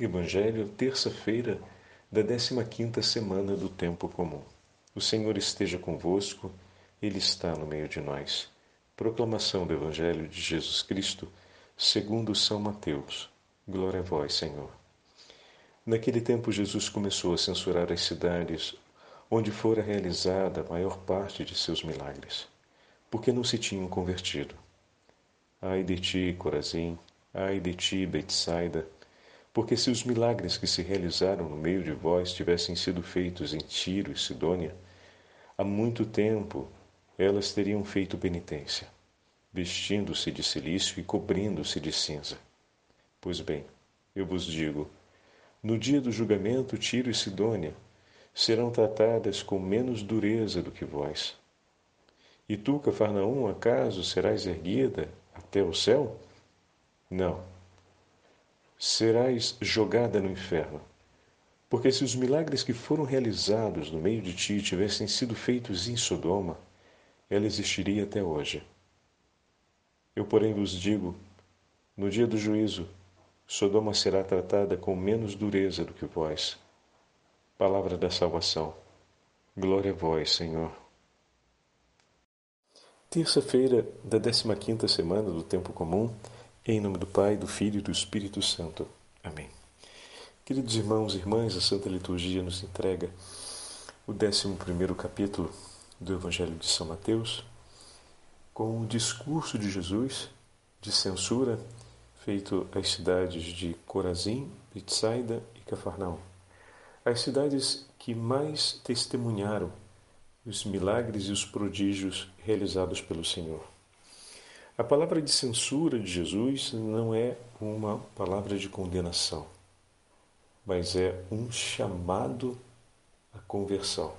Evangelho, terça-feira da 15ª semana do tempo comum. O Senhor esteja convosco, ele está no meio de nós. Proclamação do Evangelho de Jesus Cristo, segundo São Mateus. Glória a vós, Senhor. Naquele tempo Jesus começou a censurar as cidades onde fora realizada a maior parte de seus milagres, porque não se tinham convertido. Ai de ti, Corazim, ai de ti, Betsaida, porque se os milagres que se realizaram no meio de vós tivessem sido feitos em Tiro e Sidônia, há muito tempo elas teriam feito penitência, vestindo-se de silício e cobrindo-se de cinza. Pois bem, eu vos digo, no dia do julgamento, Tiro e Sidônia serão tratadas com menos dureza do que vós. E tu, Cafarnaum, acaso serás erguida até o céu? Não serás jogada no inferno. Porque se os milagres que foram realizados no meio de ti tivessem sido feitos em Sodoma, ela existiria até hoje. Eu, porém, vos digo: no dia do juízo, Sodoma será tratada com menos dureza do que vós. Palavra da salvação. Glória a vós, Senhor. Terça-feira da 15ª semana do tempo comum. Em nome do Pai, do Filho e do Espírito Santo. Amém. Queridos irmãos e irmãs, a Santa Liturgia nos entrega o 11 capítulo do Evangelho de São Mateus, com o discurso de Jesus de censura feito às cidades de Corazim, Betsaida e Cafarnaum, as cidades que mais testemunharam os milagres e os prodígios realizados pelo Senhor. A palavra de censura de Jesus não é uma palavra de condenação, mas é um chamado à conversão.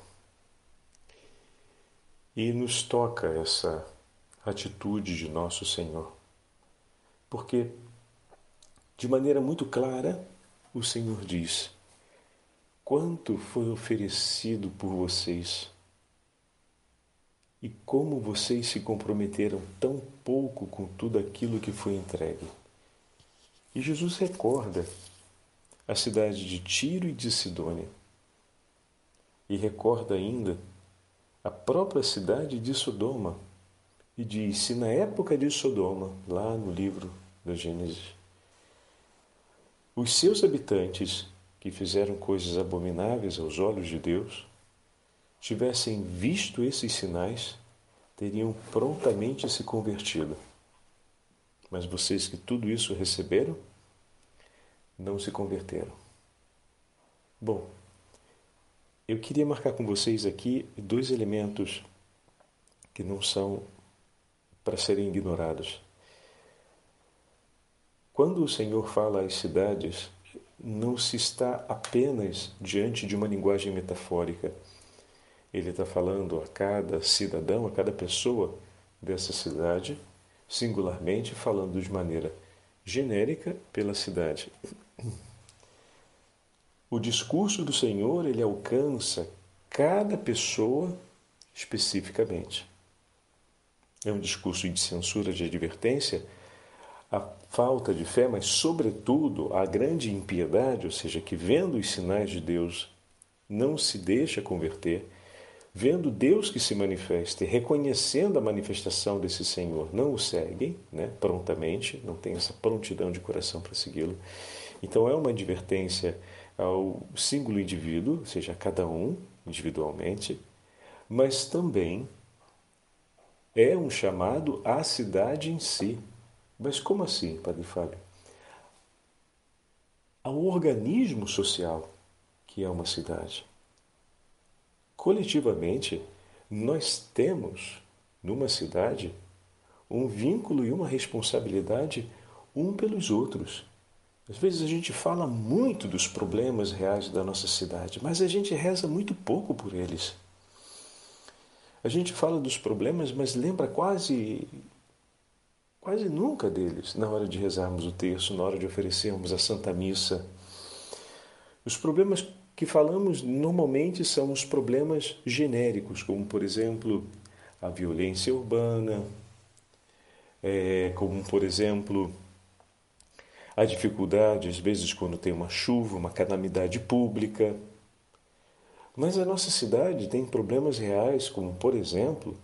E nos toca essa atitude de nosso Senhor, porque de maneira muito clara o Senhor diz: Quanto foi oferecido por vocês? E como vocês se comprometeram tão pouco com tudo aquilo que foi entregue. E Jesus recorda a cidade de Tiro e de Sidônia. E recorda ainda a própria cidade de Sodoma. E diz: se na época de Sodoma, lá no livro da Gênesis, os seus habitantes, que fizeram coisas abomináveis aos olhos de Deus, tivessem visto esses sinais, teriam prontamente se convertido. Mas vocês que tudo isso receberam, não se converteram. Bom, eu queria marcar com vocês aqui dois elementos que não são para serem ignorados. Quando o Senhor fala às cidades, não se está apenas diante de uma linguagem metafórica ele está falando a cada cidadão, a cada pessoa dessa cidade, singularmente, falando de maneira genérica pela cidade. O discurso do Senhor, ele alcança cada pessoa especificamente. É um discurso de censura, de advertência à falta de fé, mas, sobretudo, à grande impiedade, ou seja, que vendo os sinais de Deus não se deixa converter vendo Deus que se manifesta e reconhecendo a manifestação desse Senhor, não o seguem né, prontamente, não tem essa prontidão de coração para segui-lo. Então é uma advertência ao símbolo indivíduo, ou seja, a cada um individualmente, mas também é um chamado à cidade em si. Mas como assim, Padre Fábio? Ao organismo social que é uma cidade. Coletivamente, nós temos numa cidade um vínculo e uma responsabilidade um pelos outros. Às vezes a gente fala muito dos problemas reais da nossa cidade, mas a gente reza muito pouco por eles. A gente fala dos problemas, mas lembra quase quase nunca deles na hora de rezarmos o terço, na hora de oferecermos a Santa Missa. Os problemas que falamos normalmente são os problemas genéricos, como, por exemplo, a violência urbana, é, como, por exemplo, há dificuldade, às vezes, quando tem uma chuva, uma calamidade pública. Mas a nossa cidade tem problemas reais, como, por exemplo,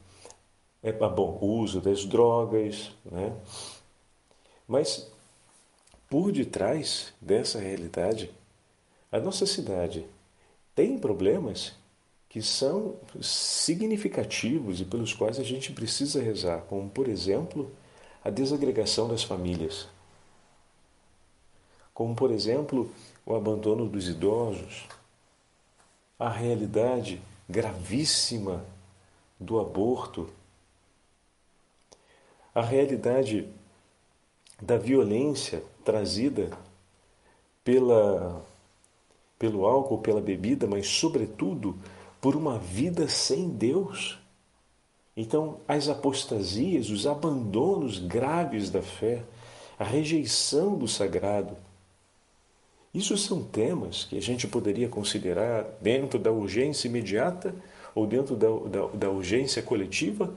é, ah, bom, o uso das drogas, né? Mas por detrás dessa realidade, a nossa cidade tem problemas que são significativos e pelos quais a gente precisa rezar, como, por exemplo, a desagregação das famílias. Como, por exemplo, o abandono dos idosos, a realidade gravíssima do aborto, a realidade da violência trazida pela, pelo álcool, pela bebida, mas, sobretudo, por uma vida sem Deus. Então, as apostasias, os abandonos graves da fé, a rejeição do sagrado, isso são temas que a gente poderia considerar dentro da urgência imediata ou dentro da, da, da urgência coletiva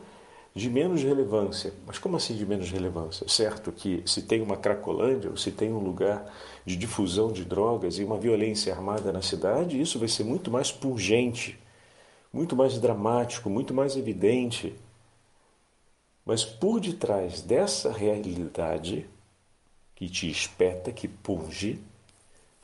de menos relevância. Mas como assim de menos relevância? Certo que se tem uma Cracolândia ou se tem um lugar de difusão de drogas e uma violência armada na cidade, isso vai ser muito mais pungente, muito mais dramático, muito mais evidente. Mas por detrás dessa realidade que te espeta, que punge,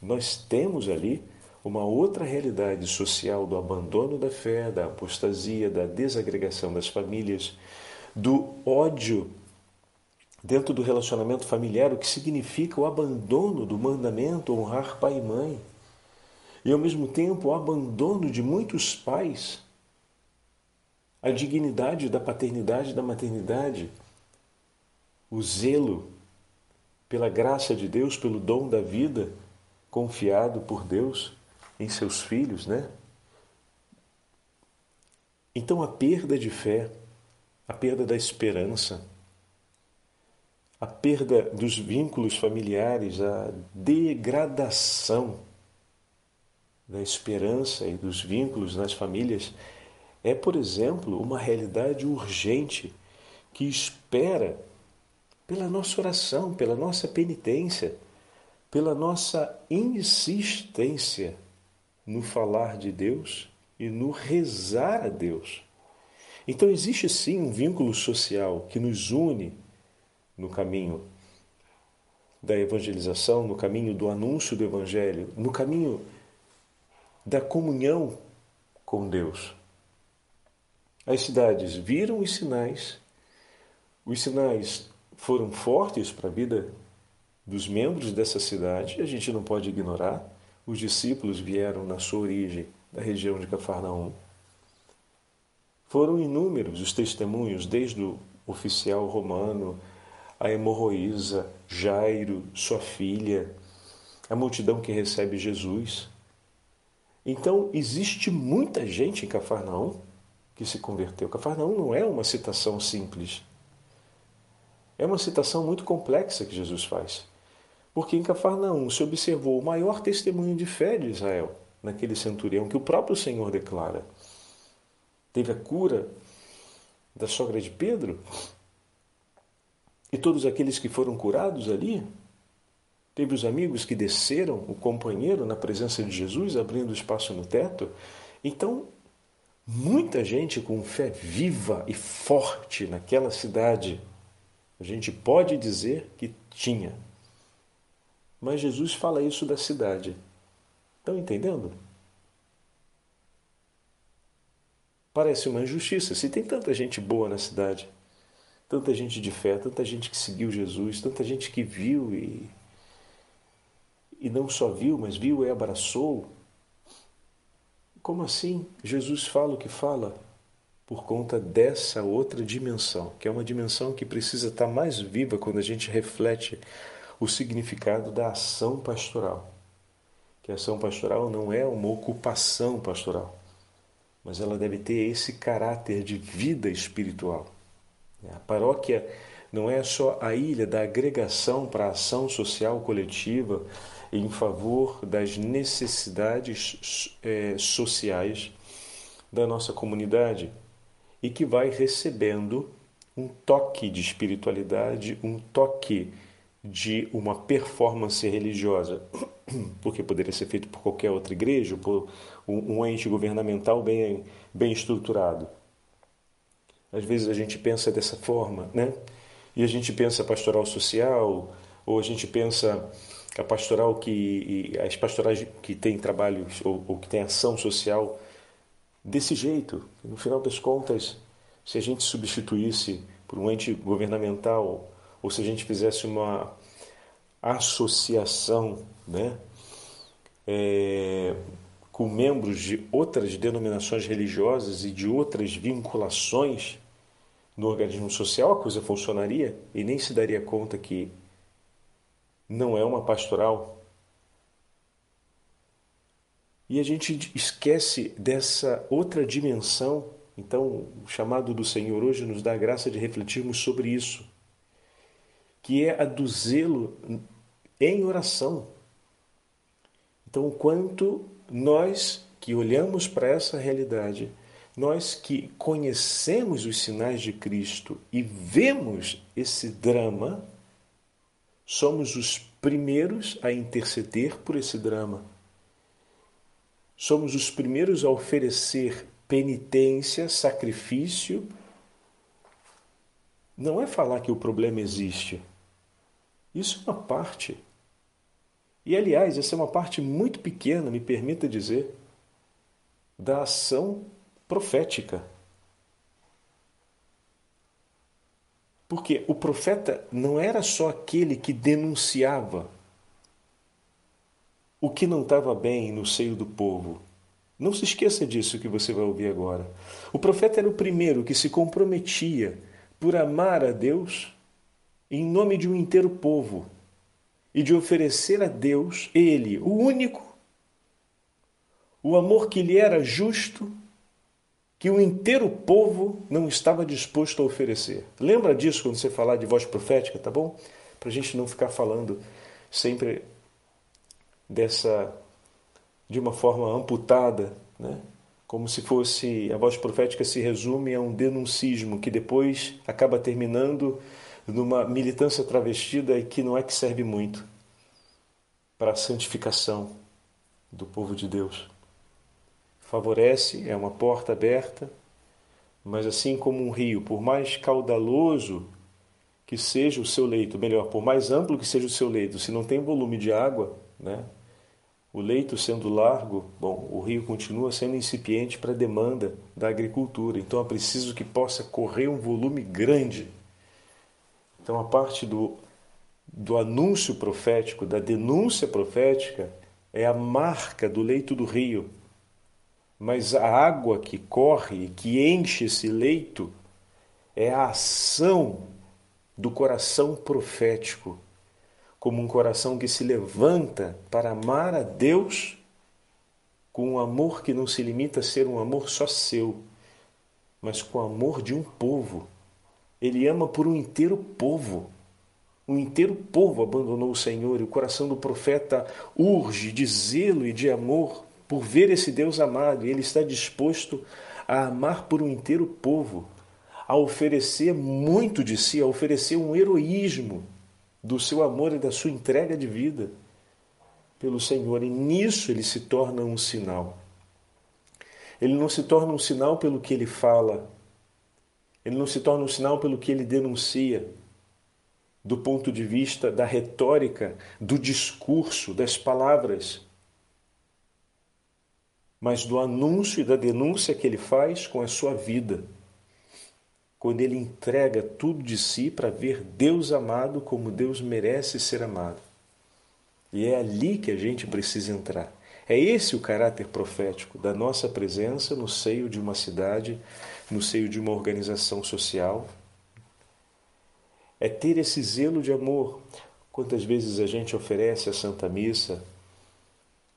nós temos ali uma outra realidade social do abandono da fé, da apostasia, da desagregação das famílias, do ódio dentro do relacionamento familiar, o que significa o abandono do mandamento honrar pai e mãe. E ao mesmo tempo o abandono de muitos pais a dignidade da paternidade e da maternidade, o zelo pela graça de Deus, pelo dom da vida confiado por Deus em seus filhos, né? Então a perda de fé, a perda da esperança, a perda dos vínculos familiares, a degradação da esperança e dos vínculos nas famílias é, por exemplo, uma realidade urgente que espera pela nossa oração, pela nossa penitência, pela nossa insistência no falar de Deus e no rezar a Deus. Então existe sim um vínculo social que nos une no caminho da evangelização, no caminho do anúncio do evangelho, no caminho da comunhão com Deus. As cidades viram os sinais, os sinais foram fortes para a vida dos membros dessa cidade, a gente não pode ignorar. Os discípulos vieram na sua origem da região de Cafarnaum. Foram inúmeros os testemunhos, desde o oficial romano, a hemorroísa, Jairo, sua filha, a multidão que recebe Jesus. Então, existe muita gente em Cafarnaum que se converteu. Cafarnaum não é uma citação simples. É uma citação muito complexa que Jesus faz. Porque em Cafarnaum se observou o maior testemunho de fé de Israel, naquele centurião que o próprio Senhor declara. Teve a cura da sogra de Pedro. E todos aqueles que foram curados ali. Teve os amigos que desceram o companheiro na presença de Jesus, abrindo espaço no teto. Então, muita gente com fé viva e forte naquela cidade, a gente pode dizer que tinha. Mas Jesus fala isso da cidade. Estão entendendo? Parece uma injustiça. Se tem tanta gente boa na cidade, tanta gente de fé, tanta gente que seguiu Jesus, tanta gente que viu e, e não só viu, mas viu e abraçou. Como assim Jesus fala o que fala? Por conta dessa outra dimensão, que é uma dimensão que precisa estar mais viva quando a gente reflete o significado da ação pastoral. Que a ação pastoral não é uma ocupação pastoral, mas ela deve ter esse caráter de vida espiritual. A paróquia não é só a ilha da agregação para a ação social coletiva em favor das necessidades é, sociais da nossa comunidade e que vai recebendo um toque de espiritualidade, um toque de uma performance religiosa, porque poderia ser feito por qualquer outra igreja, por um, ente governamental bem, bem estruturado. Às vezes a gente pensa dessa forma, né? E a gente pensa pastoral social, ou a gente pensa a pastoral que as pastorais que têm trabalhos ou, ou que têm ação social desse jeito. No final das contas, se a gente substituísse por um ente governamental ou se a gente fizesse uma associação, né, é, com membros de outras denominações religiosas e de outras vinculações no organismo social, a coisa funcionaria e nem se daria conta que não é uma pastoral. E a gente esquece dessa outra dimensão. Então, o chamado do Senhor hoje nos dá a graça de refletirmos sobre isso, que é a do zelo em oração. Então, quanto nós que olhamos para essa realidade, nós que conhecemos os sinais de Cristo e vemos esse drama, somos os primeiros a interceder por esse drama. Somos os primeiros a oferecer penitência, sacrifício. Não é falar que o problema existe. Isso é uma parte. E, aliás, essa é uma parte muito pequena, me permita dizer, da ação profética. Porque o profeta não era só aquele que denunciava o que não estava bem no seio do povo. Não se esqueça disso que você vai ouvir agora. O profeta era o primeiro que se comprometia por amar a Deus em nome de um inteiro povo e de oferecer a Deus, ele, o único, o amor que lhe era justo que o inteiro povo não estava disposto a oferecer. Lembra disso quando você falar de voz profética, tá bom? Para a gente não ficar falando sempre dessa de uma forma amputada, né? Como se fosse a voz profética se resume a um denuncismo que depois acaba terminando numa militância travestida e que não é que serve muito para a santificação do povo de Deus favorece, é uma porta aberta, mas assim como um rio, por mais caudaloso que seja o seu leito, melhor, por mais amplo que seja o seu leito, se não tem volume de água, né? O leito sendo largo, bom, o rio continua sendo incipiente para a demanda da agricultura. Então é preciso que possa correr um volume grande. Então a parte do, do anúncio profético, da denúncia profética, é a marca do leito do rio mas a água que corre e que enche esse leito é a ação do coração profético, como um coração que se levanta para amar a Deus com um amor que não se limita a ser um amor só seu, mas com o amor de um povo. Ele ama por um inteiro povo. Um inteiro povo abandonou o Senhor e o coração do profeta urge de zelo e de amor por ver esse Deus amado, e ele está disposto a amar por um inteiro povo, a oferecer muito de si, a oferecer um heroísmo do seu amor e da sua entrega de vida pelo Senhor. E nisso ele se torna um sinal. Ele não se torna um sinal pelo que ele fala, ele não se torna um sinal pelo que ele denuncia, do ponto de vista da retórica, do discurso, das palavras mas do anúncio e da denúncia que ele faz com a sua vida. Quando ele entrega tudo de si para ver Deus amado como Deus merece ser amado. E é ali que a gente precisa entrar. É esse o caráter profético da nossa presença no seio de uma cidade, no seio de uma organização social. É ter esse zelo de amor. Quantas vezes a gente oferece a Santa Missa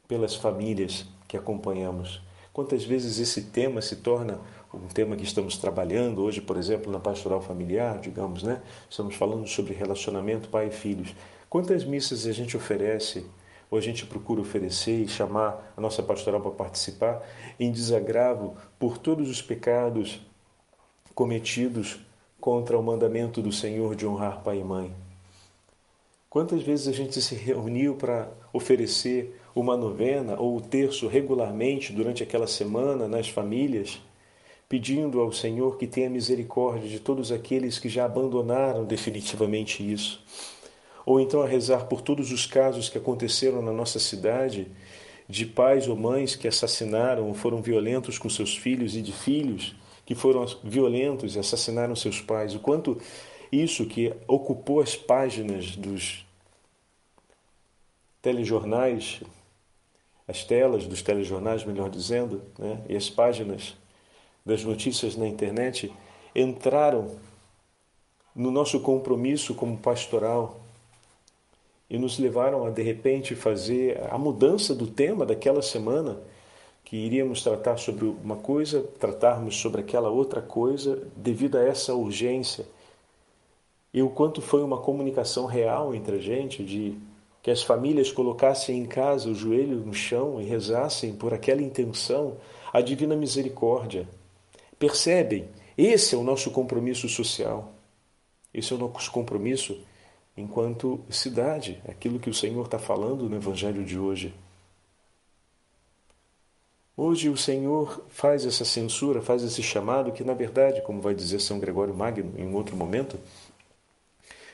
pelas famílias que acompanhamos. Quantas vezes esse tema se torna um tema que estamos trabalhando hoje, por exemplo, na pastoral familiar, digamos, né? Estamos falando sobre relacionamento pai e filhos. Quantas missas a gente oferece ou a gente procura oferecer e chamar a nossa pastoral para participar em desagravo por todos os pecados cometidos contra o mandamento do Senhor de honrar pai e mãe? Quantas vezes a gente se reuniu para oferecer uma novena ou o terço regularmente durante aquela semana nas famílias, pedindo ao Senhor que tenha misericórdia de todos aqueles que já abandonaram definitivamente isso? Ou então a rezar por todos os casos que aconteceram na nossa cidade de pais ou mães que assassinaram ou foram violentos com seus filhos e de filhos que foram violentos e assassinaram seus pais. O quanto isso que ocupou as páginas dos telejornais, as telas dos telejornais, melhor dizendo, né, e as páginas das notícias na internet entraram no nosso compromisso como pastoral e nos levaram a de repente fazer a mudança do tema daquela semana, que iríamos tratar sobre uma coisa, tratarmos sobre aquela outra coisa, devido a essa urgência. E o quanto foi uma comunicação real entre a gente de que as famílias colocassem em casa o joelho no chão e rezassem por aquela intenção a divina misericórdia. Percebem? Esse é o nosso compromisso social. Esse é o nosso compromisso enquanto cidade, aquilo que o Senhor está falando no Evangelho de hoje. Hoje o Senhor faz essa censura, faz esse chamado que, na verdade, como vai dizer São Gregório Magno em outro momento,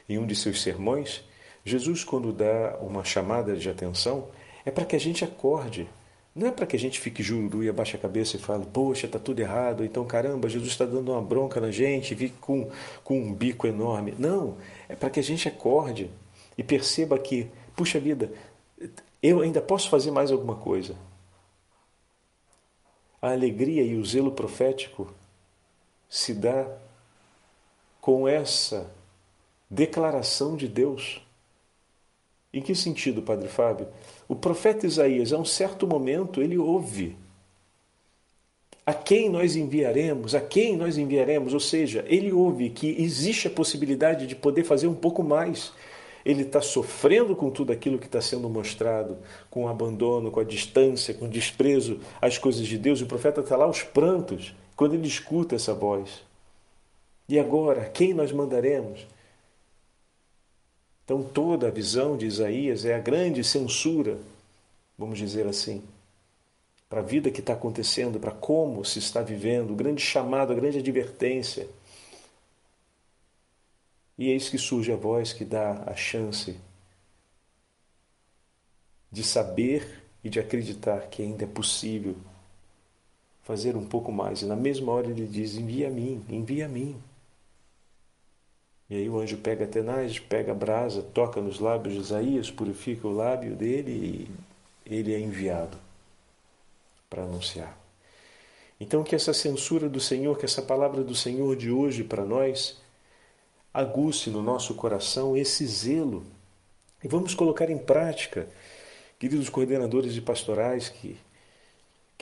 em um de seus sermões, Jesus, quando dá uma chamada de atenção, é para que a gente acorde. Não é para que a gente fique jururu e abaixe a cabeça e fale, poxa, está tudo errado, então caramba, Jesus está dando uma bronca na gente fique com, com um bico enorme. Não, é para que a gente acorde e perceba que, puxa vida, eu ainda posso fazer mais alguma coisa. A alegria e o zelo profético se dá com essa declaração de Deus em que sentido, Padre Fábio? O profeta Isaías, a um certo momento, ele ouve. A quem nós enviaremos? A quem nós enviaremos? Ou seja, ele ouve que existe a possibilidade de poder fazer um pouco mais. Ele está sofrendo com tudo aquilo que está sendo mostrado, com o abandono, com a distância, com o desprezo às coisas de Deus. O profeta está lá aos prantos quando ele escuta essa voz. E agora, quem nós mandaremos? Então, toda a visão de Isaías é a grande censura, vamos dizer assim, para a vida que está acontecendo, para como se está vivendo, o grande chamado, a grande advertência. E eis que surge a voz que dá a chance de saber e de acreditar que ainda é possível fazer um pouco mais. E na mesma hora ele diz: envia a mim, envia a mim. E aí o anjo pega tenaz, pega a brasa, toca nos lábios de Isaías, purifica o lábio dele e ele é enviado para anunciar. Então que essa censura do Senhor, que essa palavra do Senhor de hoje para nós, aguce no nosso coração esse zelo. E vamos colocar em prática, queridos coordenadores de pastorais que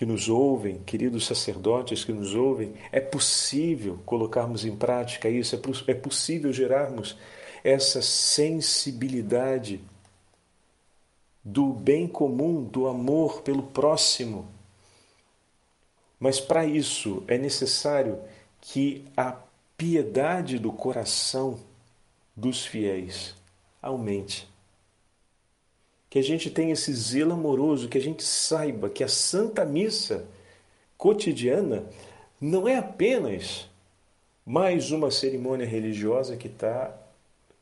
que nos ouvem, queridos sacerdotes que nos ouvem, é possível colocarmos em prática isso, é, é possível gerarmos essa sensibilidade do bem comum, do amor pelo próximo. Mas para isso é necessário que a piedade do coração dos fiéis aumente que a gente tenha esse zelo amoroso, que a gente saiba que a Santa Missa cotidiana não é apenas mais uma cerimônia religiosa que está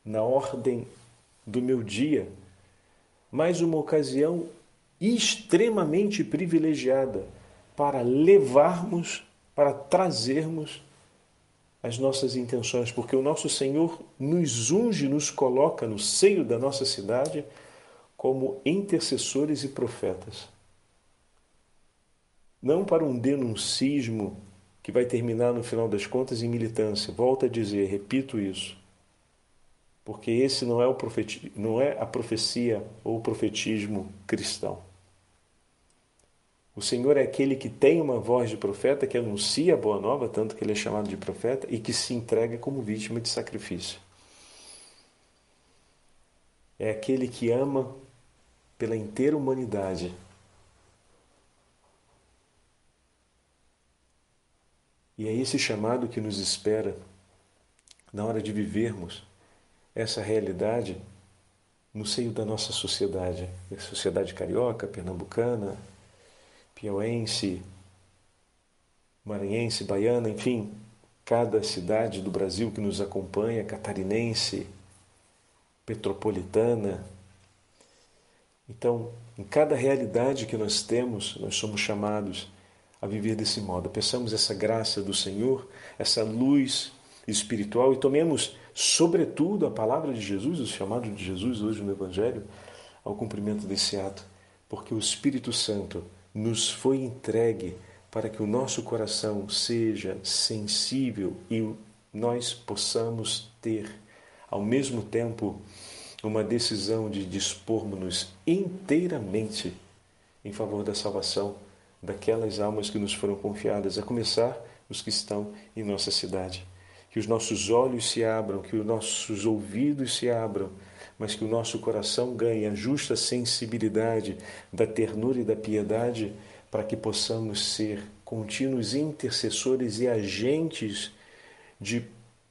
na ordem do meu dia, mas uma ocasião extremamente privilegiada para levarmos, para trazermos as nossas intenções, porque o nosso Senhor nos unge, nos coloca no seio da nossa cidade como intercessores e profetas. Não para um denuncismo que vai terminar no final das contas em militância. Volto a dizer, repito isso. Porque esse não é, o profeti não é a profecia ou o profetismo cristão. O Senhor é aquele que tem uma voz de profeta, que anuncia a boa nova, tanto que ele é chamado de profeta, e que se entrega como vítima de sacrifício. É aquele que ama pela inteira humanidade. E é esse chamado que nos espera na hora de vivermos essa realidade no seio da nossa sociedade, a sociedade carioca, pernambucana, piauense, maranhense, baiana, enfim, cada cidade do Brasil que nos acompanha, catarinense, petropolitana. Então, em cada realidade que nós temos, nós somos chamados a viver desse modo. Peçamos essa graça do Senhor, essa luz espiritual e tomemos, sobretudo, a palavra de Jesus, o chamado de Jesus hoje no Evangelho, ao cumprimento desse ato, porque o Espírito Santo nos foi entregue para que o nosso coração seja sensível e nós possamos ter, ao mesmo tempo, uma decisão de dispormos-nos inteiramente em favor da salvação daquelas almas que nos foram confiadas, a começar os que estão em nossa cidade. Que os nossos olhos se abram, que os nossos ouvidos se abram, mas que o nosso coração ganhe a justa sensibilidade da ternura e da piedade para que possamos ser contínuos intercessores e agentes de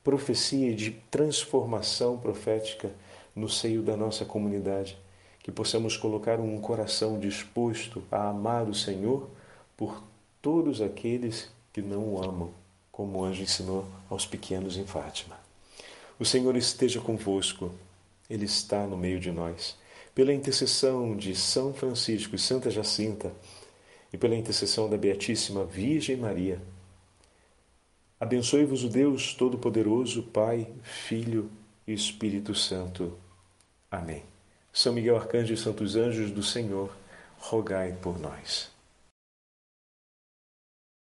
profecia e de transformação profética no seio da nossa comunidade. Que possamos colocar um coração disposto a amar o Senhor por todos aqueles que não o amam, como o anjo ensinou aos pequenos em Fátima. O Senhor esteja convosco, Ele está no meio de nós. Pela intercessão de São Francisco e Santa Jacinta, e pela intercessão da Beatíssima Virgem Maria. Abençoe-vos o Deus Todo-Poderoso, Pai, Filho e Espírito Santo. Amém. São Miguel Arcanjo e Santos Anjos do Senhor, rogai por nós.